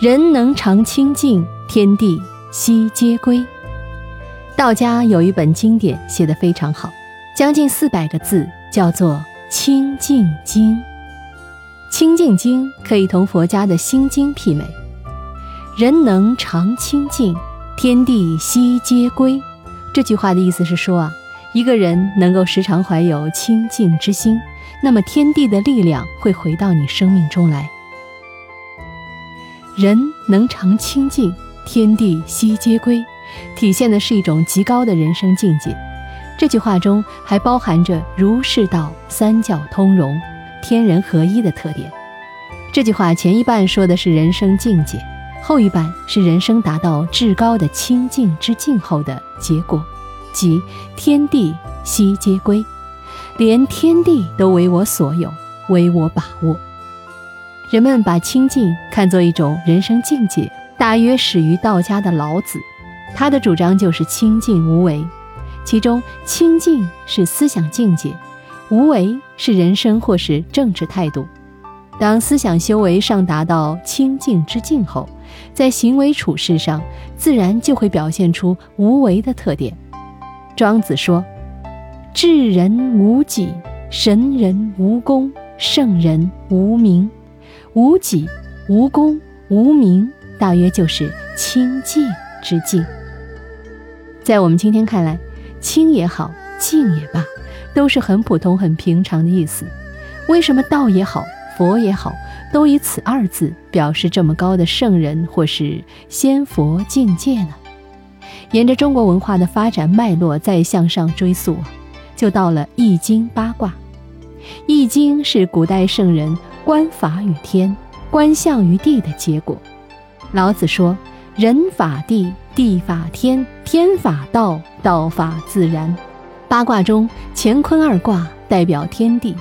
人能常清净，天地悉皆归。道家有一本经典写得非常好，将近四百个字，叫做《清净经》。《清净经》可以同佛家的心经媲美。人能常清净，天地悉皆归。这句话的意思是说啊，一个人能够时常怀有清净之心，那么天地的力量会回到你生命中来。人能常清净，天地悉皆归。体现的是一种极高的人生境界。这句话中还包含着儒释道三教通融、天人合一的特点。这句话前一半说的是人生境界，后一半是人生达到至高的清净之境后的结果，即天地悉皆归，连天地都为我所有，为我把握。人们把清静看作一种人生境界，大约始于道家的老子。他的主张就是清静无为，其中清静是思想境界，无为是人生或是政治态度。当思想修为上达到清静之境后，在行为处事上自然就会表现出无为的特点。庄子说：“智人无己，神人无功，圣人无名。无己、无功、无名，大约就是清净之境。”在我们今天看来，清也好，静也罢，都是很普通、很平常的意思。为什么道也好，佛也好，都以此二字表示这么高的圣人或是仙佛境界呢？沿着中国文化的发展脉络再向上追溯，就到了《易经》八卦。《易经》是古代圣人观法与天、观象于地的结果。老子说：“人法地。”地法天，天法道，道法自然。八卦中，乾坤二卦代表天地，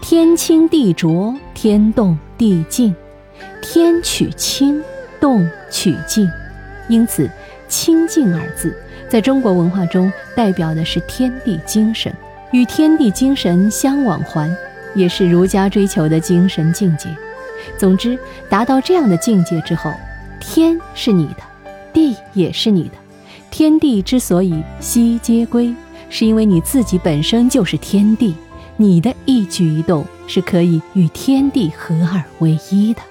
天清地浊，天动地静，天取清，动取静，因此“清净”二字在中国文化中代表的是天地精神，与天地精神相往还，也是儒家追求的精神境界。总之，达到这样的境界之后，天是你的。地也是你的，天地之所以悉皆归，是因为你自己本身就是天地，你的一举一动是可以与天地合二为一的。